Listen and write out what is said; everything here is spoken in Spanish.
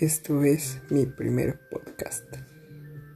Esto es mi primer podcast.